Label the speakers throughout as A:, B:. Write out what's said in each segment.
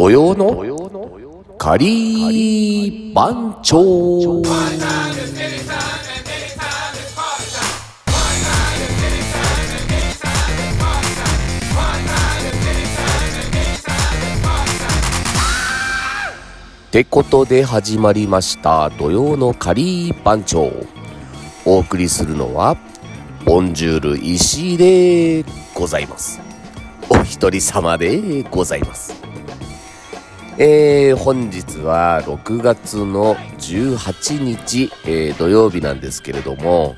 A: 土曜の仮番長。ってことで始まりました土曜の仮番長。お送りするのはボンジュール石井でございます。お一人様でございます。えー、本日は6月の18日、えー、土曜日なんですけれども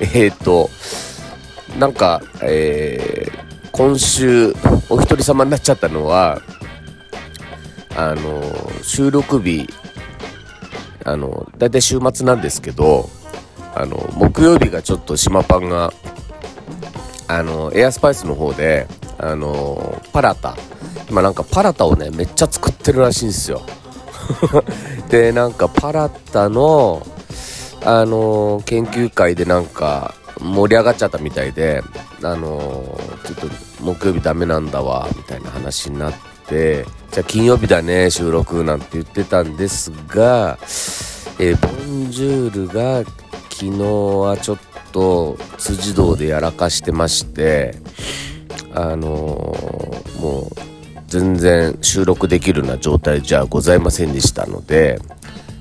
A: えー、っとなんか、えー、今週お一人様になっちゃったのはあの収録日あの大体週末なんですけどあの木曜日がちょっと島パンがあのエアスパイスの方であのパラタ今なんかパラタをねめっちゃ作ってるらしいんですよ。でなんかパラタのあの研究会でなんか盛り上がっちゃったみたいであのちょっと木曜日ダメなんだわみたいな話になってじゃあ金曜日だね収録なんて言ってたんですが、えー、ボンジュールが昨日はちょっと辻堂でやらかしてましてあのー、もう全然収録できるような状態じゃございませんでしたので、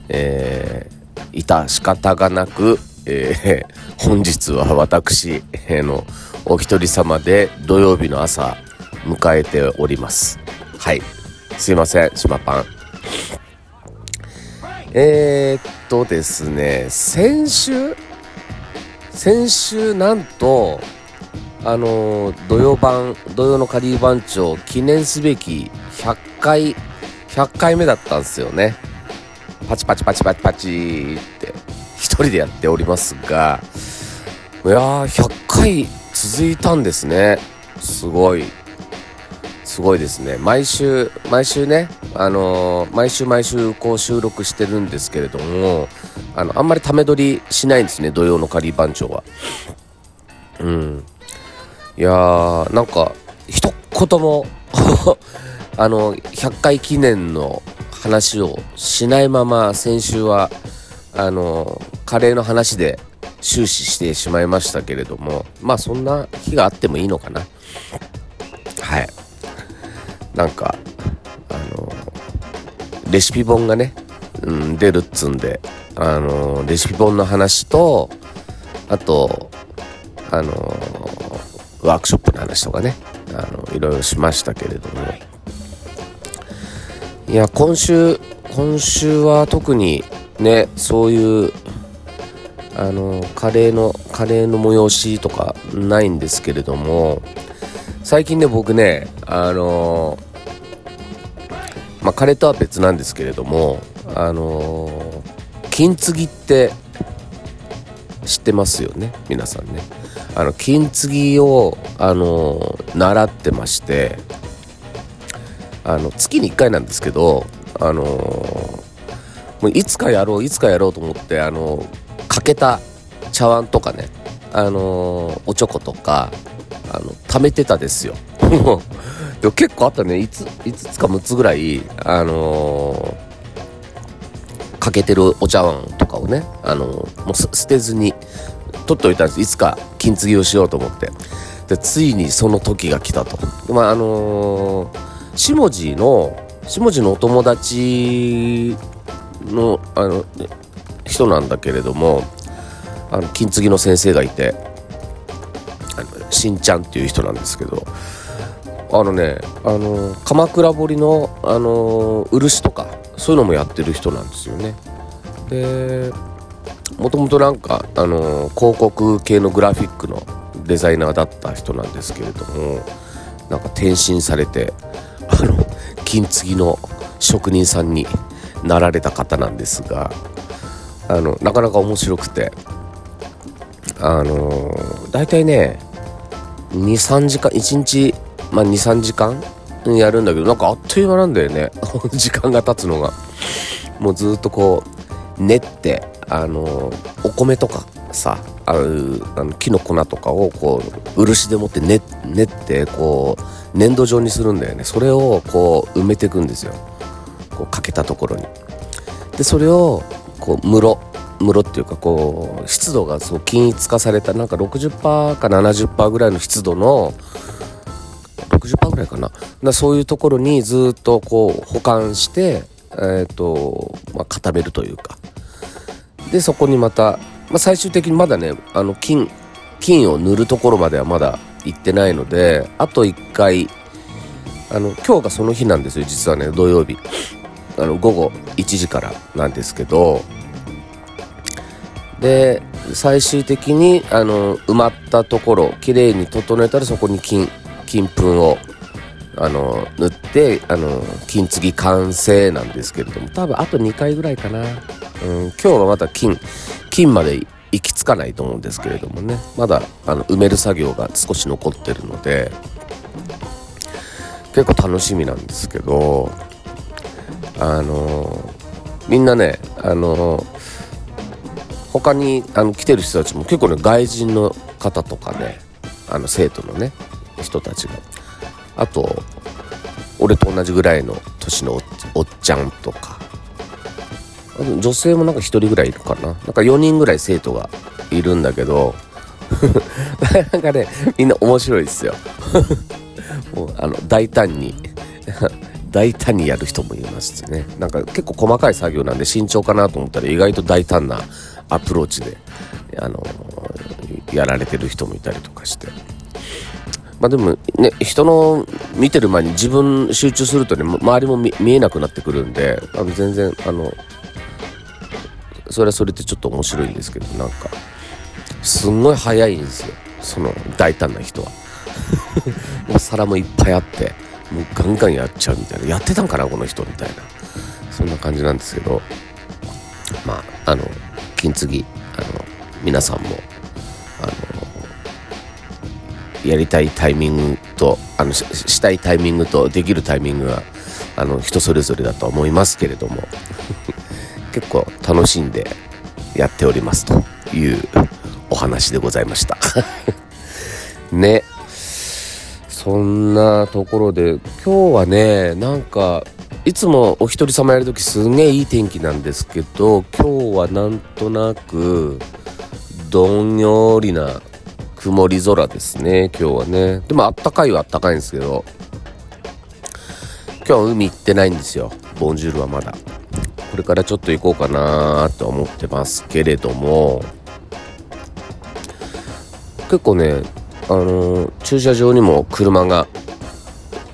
A: えー、いた仕方がなく、えー、本日は私、えー、のお一人様で土曜日の朝迎えております。はい。すいません島パン。えー、っとですね先週？先週なんとあの土曜版土曜のカリー番長記念すべき100回100回目だったんですよね。パチパチパチパチパチって一人でやっておりますが。いやー100回続いたんですね。すごい。すごいですね。毎週毎週ねあのー、毎週毎週こう収録してるんですけれどもあのあんまりため撮りしないんですね土曜のカリー番長は。うん。いやーなんか一言も あの100回記念の話をしないまま先週はあのカレーの話で終始してしまいましたけれどもまあそんな日があってもいいのかな。はい。なんかあのレシピ本がね、うん、出るっつんであのレシピ本の話とあとあのワークショップの話とかね。あのいろいろしましたけれども。いや今週今週は特にねそういうあのカレーのカレーの催しとかないんですけれども最近ね僕ねあのまあカレーとは別なんですけれどもあの金継ぎって知ってますよね？皆さんね。あの金継ぎをあの習ってましてあの月に1回なんですけどあのもういつかやろういつかやろうと思ってあのかけた茶碗とかねあのおちょことかあの貯めてたですよ。でも結構あったね。5, 5つか6つぐらいあのかけてるお茶碗とかをねあのもう捨てずに取っておいたんです。いつか金継ぎをしようと思って。でついにその時が来たと。まああのー、下地の下地のお友達のあの人なんだけれどもあの金継ぎの先生がいてあのしんちゃんっていう人なんですけどあのねあの鎌倉彫のあの漆とかそういうのもやってる人なんですよね。でもともとなんか、あのー、広告系のグラフィックのデザイナーだった人なんですけれどもなんか転身されてあの金継ぎの職人さんになられた方なんですがあのなかなか面白くてあのー、大体ね23時間1日、まあ、23時間やるんだけどなんかあっという間なんだよね。時間が経つのが。もうずっとこう練ってあのお米とかさあの木の粉とかをこう漆でもって練練ってこう粘土状にするんだよね。それをこう埋めていくんですよ。こうかけたところに。でそれをこう室室っていうかこう湿度がそう均一化されたなんか60%か70%ぐらいの湿度の60%ぐらいかな。なそういうところにずっとこう保管してえ、ー、と、まあ、固めるというか。でそこにまた、まあ、最終的にまだねあの金金を塗るところまではまだ行ってないのであと1回あの今日がその日なんですよ実はね土曜日。あの午後1時からなんですけど。で最終的にあの埋まったところきれいに整えたらそこに金金粉をあの塗ってあの金継ぎ完成なんですけれども多分あと2回ぐらいかな、うん、今日はまだ金金まで行き着かないと思うんですけれどもね。まだあの埋める作業が少し残ってるので結構楽しみなんですけどあのみんなねあの他にあの来てる人たちも結構ね外人の方とかねあの生徒のね人たちがあと俺と同じぐらいの年のおっちゃんとか。女性もなんか1人ぐらいいるかな。なんか4人ぐらい生徒がいるんだけど なんかねみんな面白いですよ。もうあの大胆に 大胆にやる人もいますしね。なんか結構細かい作業なんで慎重かなと思ったら意外と大胆なアプローチであのやられてる人もいたりとかして。まあでもね人の見てる前に自分集中するとね周りも見えなくなってくるんであの全然あのそれはそれでちょっと面白いんですけどなんかすんごい早いんですよ。その大胆な人は。もう皿もいっぱいあってもうガンガンやっちゃうみたいな。やってたんかなこの人みたいな。そんな感じなんですけど。まああの金継ぎあの皆さんもやりたいタイミングとあのしたいタイミングとできるタイミングはあの人それぞれだと思いますけれども 結構楽しんでやっておりますというお話でございました。ね。そんなところで今日はねなんかいつもお一人様やるときすんげえいい天気なんですけど今日はなんとなくどんよりな曇り空ですね今日はね。でもあったかいはあったかいんですけど今日は海行ってないんですよ。ボンジュールはまだ。これからちょっと行こうかなと思ってますけれども。結構ねあのー、駐車場にも車が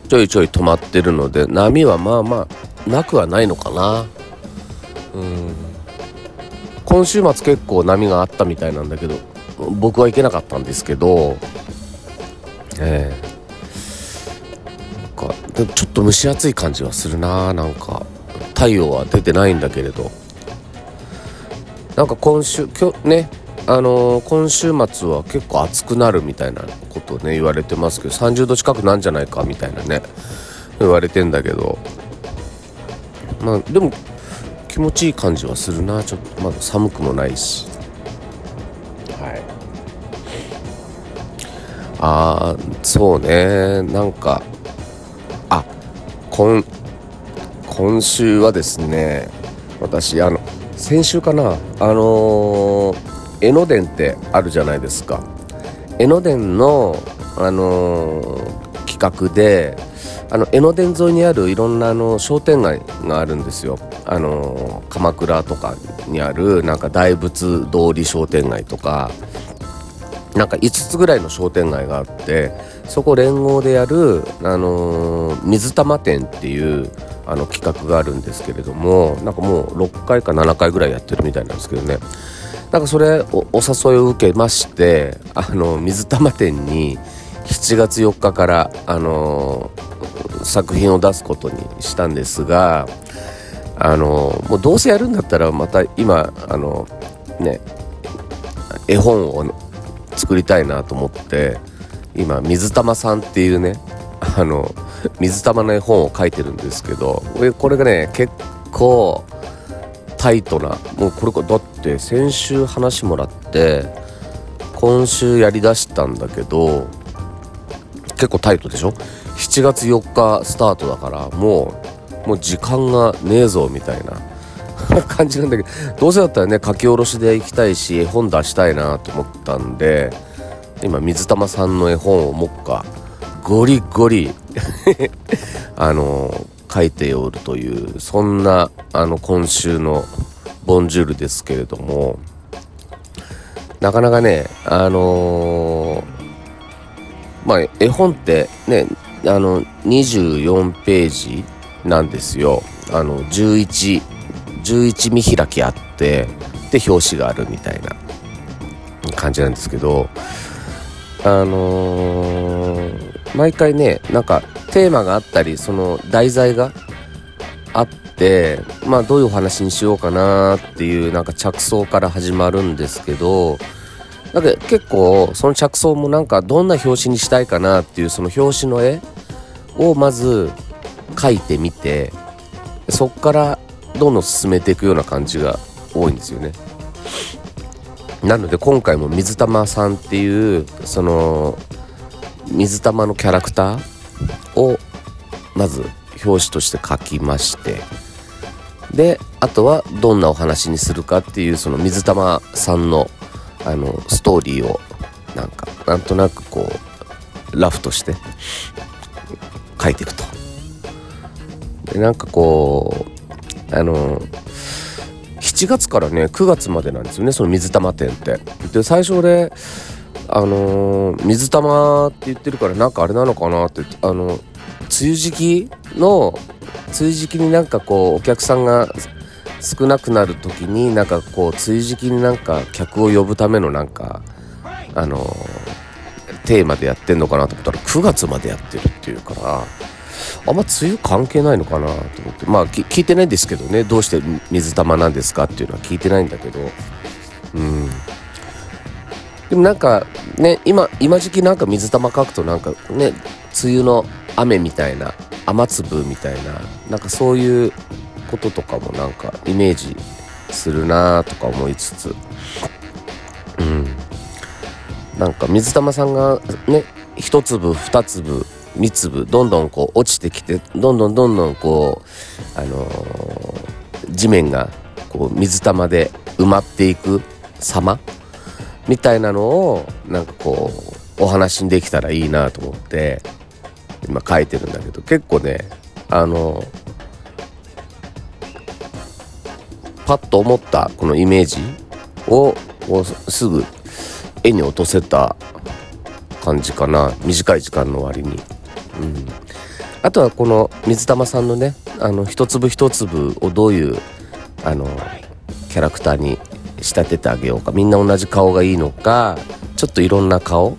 A: ちょいちょい止まってるので波はまあまあなくはないのかな。うん。今週末結構波があったみたいなんだけど僕は行けなかったんですけどえー、なんかちょっと蒸し暑い感じはするななんか。太陽は出てないんだけれど。なんか今週今日ねあのー、今週末は結構暑くなるみたいなことね言われてますけど30度近くなんじゃないかみたいなね言われてんだけど。まあでも気持ちいい感じはするなちょっと。まだ寒くもないし。ああそうね。なんかあ今今週はですね私あの先週かなあのー、江ノ電ってあるじゃないですか。江ノ電のあのー、企画であの江ノ電沿いにあるいろんなあの商店街があるんですよ。あのー、鎌倉とかにあるなんか大仏通り商店街とかなんか5つぐらいの商店街があってそこ連合でやる、あのー、水玉店っていうあの企画があるんですけれどもなんかもう6回か7回ぐらいやってるみたいなんですけどね。なんかそれお誘いを受けましてあの水玉店に7月4日から、あのー、作品を出すことにしたんですがあのー、もうどうせやるんだったらまた今あのね絵本を作りたいなと思って今水玉さんっていうねあの水玉の絵本を書いてるんですけどこれがね結構タイトなもうこれだって先週話もらって今週やりだしたんだけど結構タイトでしょ？7月4日スタートだからもうもう時間がねえぞみたいな。感じなんだけどどうせだったらね書き下ろしで行きたいし絵本出したいなと思ったんで今水玉さんの絵本をもっかゴリゴリ あの書いておるというそんなあの今週のボンジュールですけれどもなかなかねあの、まあ絵本ってねあの24ページなんですよ。あの11 11見開きあってで表紙があるみたいな感じなんですけどあのー、毎回ねなんかテーマがあったりその題材があってまあどういうお話にしようかなっていうなんか着想から始まるんですけどなんか結構その着想もなんかどんな表紙にしたいかなっていうその表紙の絵をまず描いてみてそっからどんどん進めていくような感じが多いんですよね。なので今回も水玉さんっていうその水玉のキャラクターをまず表紙として書きましてであとはどんなお話にするかっていうその水玉さんのあのストーリーをなんかなんとなくこうラフとして書いていくと。でなんかこうあの7月からね9月までなんですよねその水玉店って。で最初であの、水玉って言ってるからなんかあれなのかなってあの梅雨時期の梅雨時期になんかこうお客さんが少なくなる時になんかこう梅雨時期になんか客を呼ぶためのなんかあの、テーマでやってんのかなと思ったら9月までやってるっていうからあんま梅雨関係ないのかなと思って。まあ聞いてないんですけどね。どうして水玉なんですかっていうのは聞いてないんだけど。うん。でもなんかね今今時期なんか水玉書くとなんかね梅雨の雨みたいな雨粒みたいななんかそういうこととかもなんかイメージするなとか思いつつ。うん。なんか水玉さんがね一粒二粒三粒どんどんこう落ちてきてどんどんどんどんこうあのー、地面がこう水玉で埋まっていく様みたいなのをなんかこうお話にできたらいいなと思って今書いてるんだけど結構ねあのパッと思ったこのイメージをすぐ絵に落とせた感じかな短い時間の割に。うん、あとはこの水玉さんのねあの一粒一粒をどういうあのキャラクターに仕立ててあげようかみんな同じ顔がいいのかちょっといろんな顔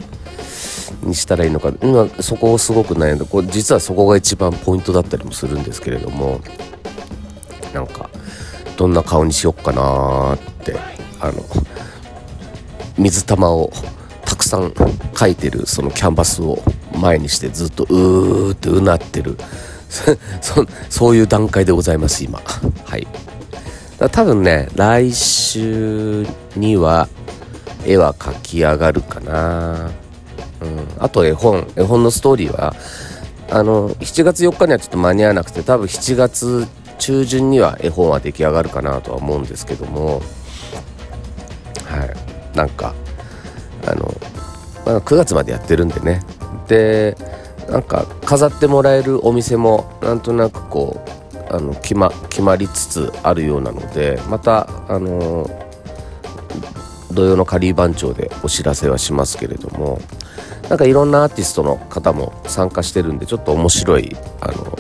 A: にしたらいいのか今そこをすごく悩んでこれ実はそこが一番ポイントだったりもするんですけれどもなんかどんな顔にしよっかなってあの水玉をたくさん描いてるそのキャンバスを前にしてずっとうーってうなってる。そそういう段階でございます今。はい。多分ね来週には絵は描き上がるかな。うん。あと絵本。絵本のストーリーはあの7月4日にはちょっと間に合わなくて多分7月中旬には絵本は出来上がるかなとは思うんですけども。はい。なんかあの、まあ、9月までやってるんでね。でなんか飾ってもらえるお店もなんとなくこうあの決ま決まりつつあるようなのでまたあの土曜のカリー番長でお知らせはしますけれどもなんかいろんなアーティストの方も参加してるんでちょっと面白いあの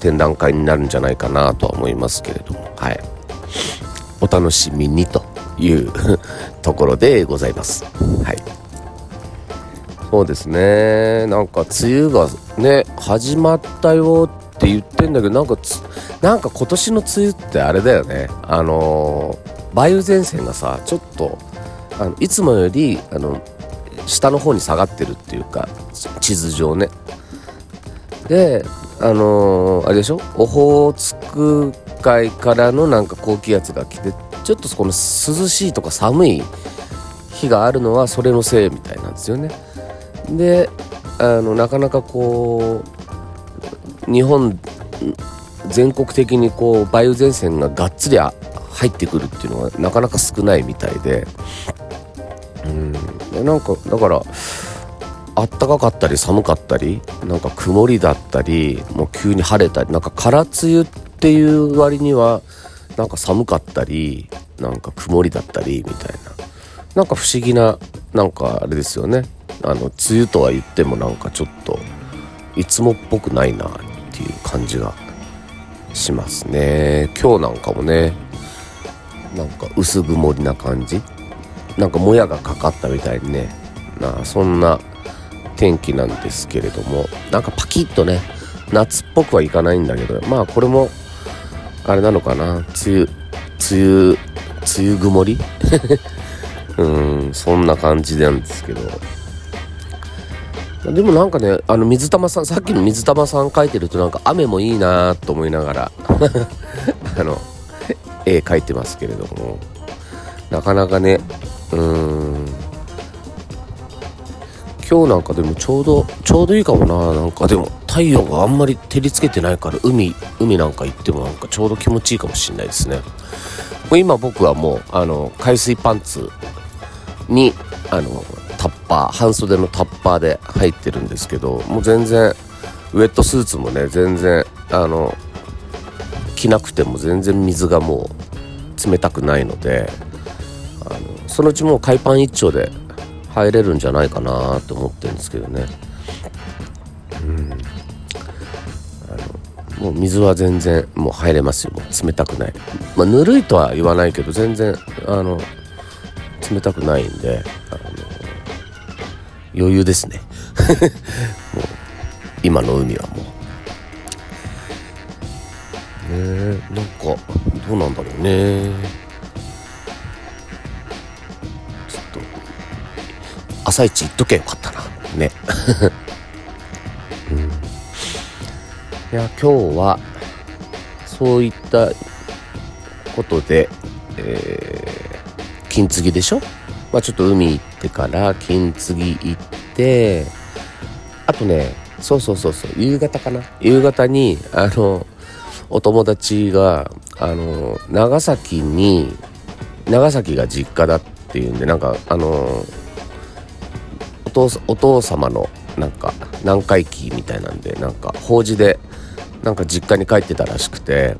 A: 展覧会になるんじゃないかなとは思いますけれどもはい。お楽しみにという ところでございます。はい。そうですね。なんか梅雨がね始まったよって言ってんだけどなんかなんか今年の梅雨ってあれだよね。あのー、梅雨前線がさちょっとあのいつもよりあの下の方に下がってるっていうか地図上ね。であのー、あれでしょ？オホーツク海からのなんか高気圧が来てちょっとこの涼しいとか寒い日があるのはそれのせいみたいなんですよね。であのなかなかこう日本全国的にこう梅雨前線ががっつり入ってくるっていうのがなかなか少ないみたいで。うん。なんかだからあったかかったり寒かったりなんか曇りだったりもう急に晴れたりなんか空梅雨っていう割にはなんか寒かったりなんか曇りだったりみたいな。なんか不思議ななんかあれですよね。あの梅雨とは言ってもなんかちょっといつもっぽくないなっていう感じがしますね。今日なんかもねなんか薄曇りな感じ？なんかもやがかかったみたいにね。なそんな天気なんですけれども。なんかパキッとね夏っぽくはいかないんだけど。まあこれもあれなのかな？梅雨梅雨梅雨曇り？うんそんな感じなんですけど。でもなんかねあの水玉さんさっきの水玉さん描いてるとなんか雨もいいなと思いながら あの絵描いてますけれども。なかなかねうん。今日なんかでもちょうどちょうどいいかもな。なんかでも太陽があんまり照りつけてないから海海なんか行ってもなんかちょうど気持ちいいかもしれないですね。今僕はもうあの海水パンツにあのパー半袖のタッパーで入ってるんですけどもう全然ウェットスーツもね全然あの着なくても全然水がもう冷たくないのであのそのうちもう海パン一丁で入れるんじゃないかなと思ってるんですけどね。うん。あのもう水は全然もう入れますよ。冷たくない。まあぬるいとは言わないけど全然あの冷たくないんであ余裕ですね。もう今の海はもう。ねえなんかどうなんだろうね。ちょっと朝一行っとけよかったな。ね、うん、いや今日はそういったことで、えー、金継ぎでしょ？まあちょっと海行っててから金継ぎ行ってあとねそうそうそうそう夕方かな。夕方にあのお友達があの長崎に長崎が実家だっていうんでなんかあのお父お父様のなんか南海期みたいなんでなんか法事でなんか実家に帰ってたらしくて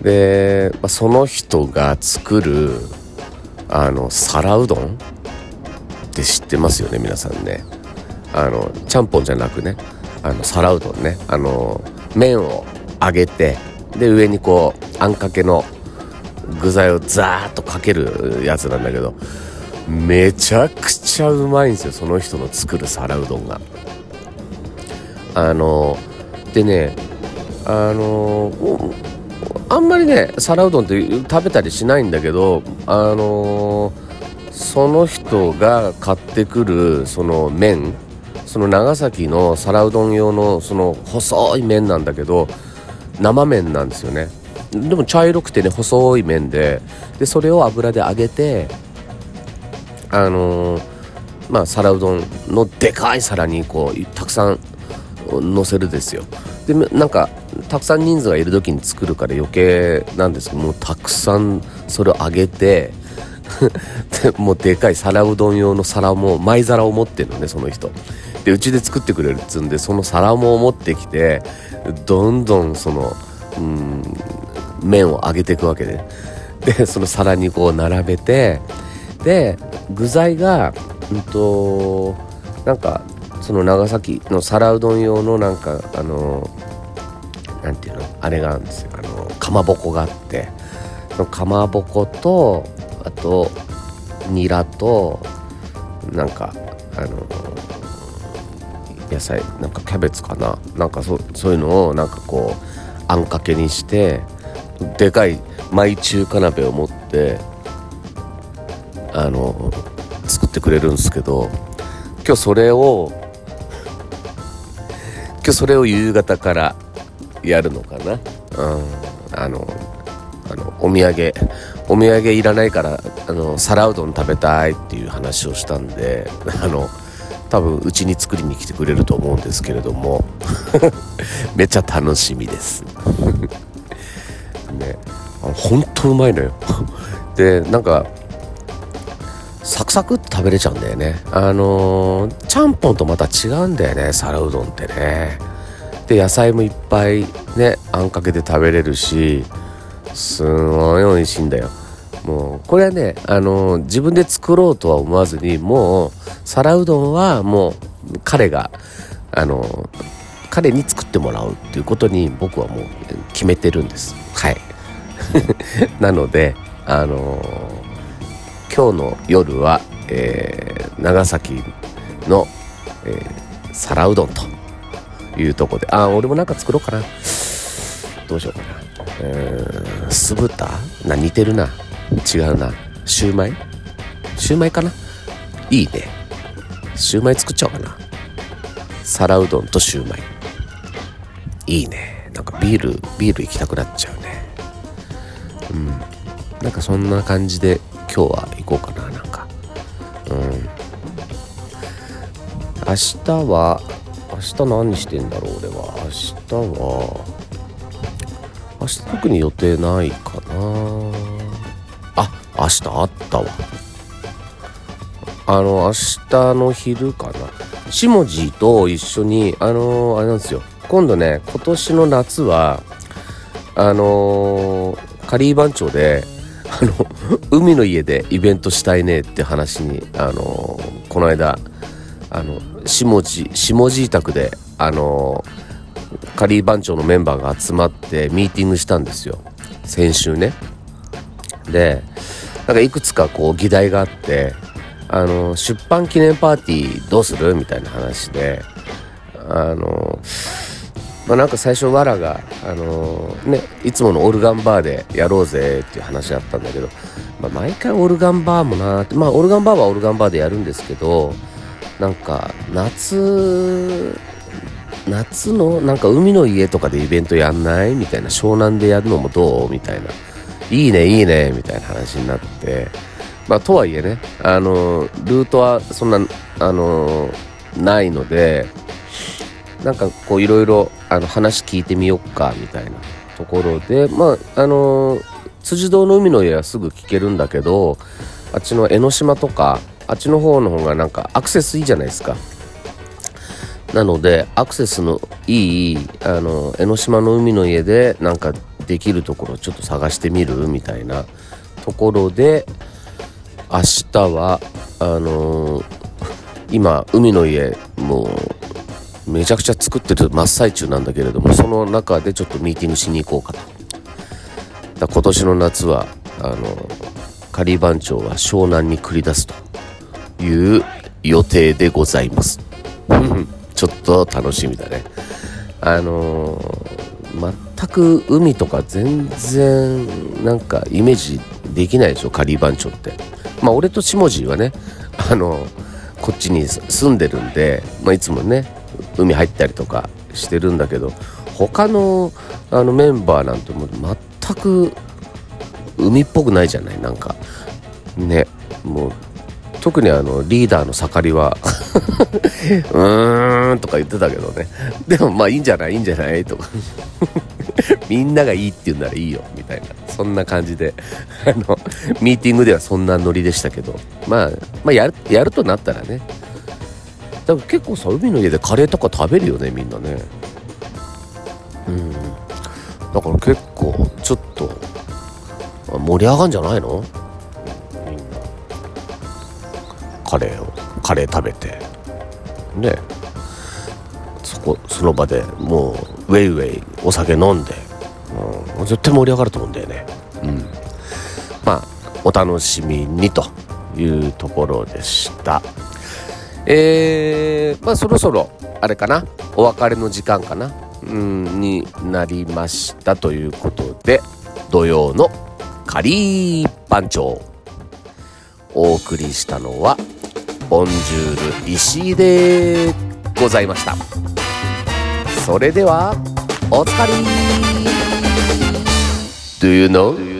A: で、まあ、その人が作るあの皿うどんって知ってますよね皆さんね。あのちゃんぽんじゃなくねあの皿うどんね。あの麺を揚げてで上にこうあんかけの具材をザーッとかけるやつなんだけどめちゃくちゃうまいんですよその人の作る皿うどんが。あのでねあのあんまりね皿うどんって食べたりしないんだけどあのその人が買ってくるその麺その長崎の皿うどん用のその細い麺なんだけど生麺なんですよね。でも茶色くてね細い麺ででそれを油で揚げてあのー、まあ皿うどんのでかい皿にこうたくさん乗せるですよ。でなんかたくさん人数がいる時に作るから余計なんですけどもうたくさんそれを揚げて もうでかい皿うどん用の皿も前皿を持ってるのねその人。でうちで作ってくれるっつうんでその皿も持ってきてどんどんそのうん麺を揚げていくわけで。でその皿にこう並べてで具材がうんとなんかその長崎の皿うどん用のなんかあのなんていうの？あれがあるんですよ。あのかまぼこがあって。そのかまぼことあとニラとなんかあの野菜なんかキャベツかな。なんかそそういうのをなんかこうあんかけにしてでかいマイ中華鍋を持ってあの作ってくれるんですけど今日それを今日それを夕方からやるのかな。うん。あのあのお土産。お土産いらないからあの皿うどん食べたいっていう話をしたんで あの多分うちに作りに来てくれると思うんですけれども めっちゃ楽しみです。ね。本当うまいのよ。でなんかサクサクって食べれちゃうんだよね。あの、ちゃんぽんとまた違うんだよね皿うどんってね。で野菜もいっぱいねあんかけて食べれるしすごい美味しいんだよ。もうこれはねあの、自分で作ろうとは思わずにもう皿うどんはもう彼があの、彼に作ってもらうっていうことに僕はもう決めてるんです。はい。なのであの今日の夜は、えー、長崎の、えー、皿うどんというとこで。あ俺もなんか作ろうかな。どうしようかな、酢豚？な似てるな。違うな。シューマイ？シューマイかな？いいね。シューマイ作っちゃおうかな。皿うどんとシューマイ。いいね。なんかビールビール行きたくなっちゃうね。うん。なんかそんな感じで今日は行こうかな。なんか。うん。明日は明日何してんだろう俺は。明日は明日特に予定ないかな。あ明日あったわ。あの明日の昼かな。下地と一緒にあのー、あれなんですよ。今度ね今年の夏はあのー、カリー番長であの 海の家でイベントしたいねって話にあのこの間あの下地下地宅であのカリー番長のメンバーが集まってミーティングしたんですよ。先週ね。でなんかいくつかこう議題があってあの出版記念パーティーどうするみたいな話であのまあ、なんか最初わらが、あの、ね、いつものオルガンバーでやろうぜっていう話だったんだけど、まあ、毎回オルガンバーもなってまあオルガンバーはオルガンバーでやるんですけどなんか夏夏のなんか海の家とかでイベントやんないみたいな湘南でやるのもどうみたいな。いいねいいねみたいな話になって。まあとはいえねあのルートはそんなあのないのでなんかこういろいろ話聞いてみよっかみたいなところでまああの辻堂の海の家はすぐ聞けるんだけどあっちの江ノ島とかあっちの方の方がなんかアクセスいいじゃないですか。なのでアクセスのいいあの江ノ島の海の家でなんかできるところちょっと探してみる？みたいなところで明日はあのー、今海の家もうめちゃくちゃ作ってる真っ最中なんだけれどもその中でちょっとミーティングしに行こうかと。だ今年の夏はあのー仮番長は湘南に繰り出すという予定でございます。ちょっと楽しみだね。あのー、全く海とか全然なんかイメージできないでしょカリー番長って。まあ俺と下地はねあのこっちに住んでるんで、まあ、いつもね海入ったりとかしてるんだけど他のあのメンバーなんてもう全く海っぽくないじゃないなんか。ねもう特にあのリーダーの盛りは うーんとか言ってたけどね。でもまあいいんじゃない？いいんじゃない？とか。みんながいいって言うならいいよみたいな。そんな感じで。あのミーティングではそんなノリでしたけど。まあ、まあ、やるやるとなったらね。多分結構さ海の家でカレーとか食べるよねみんなね。うん。だから結構ちょっと盛り上がんじゃないの？カレーをカレー食べて。ねそこその場でもうウェイウェイお酒飲んで、うん、絶対盛り上がると思うんだよね。うん。まあお楽しみにというところでした。えー、まあそろそろあれかな。お別れの時間かな。うんになりました。ということで土曜のカリー番長。お送りしたのはボンジュール石井でございましたそれではお疲れ Do you know?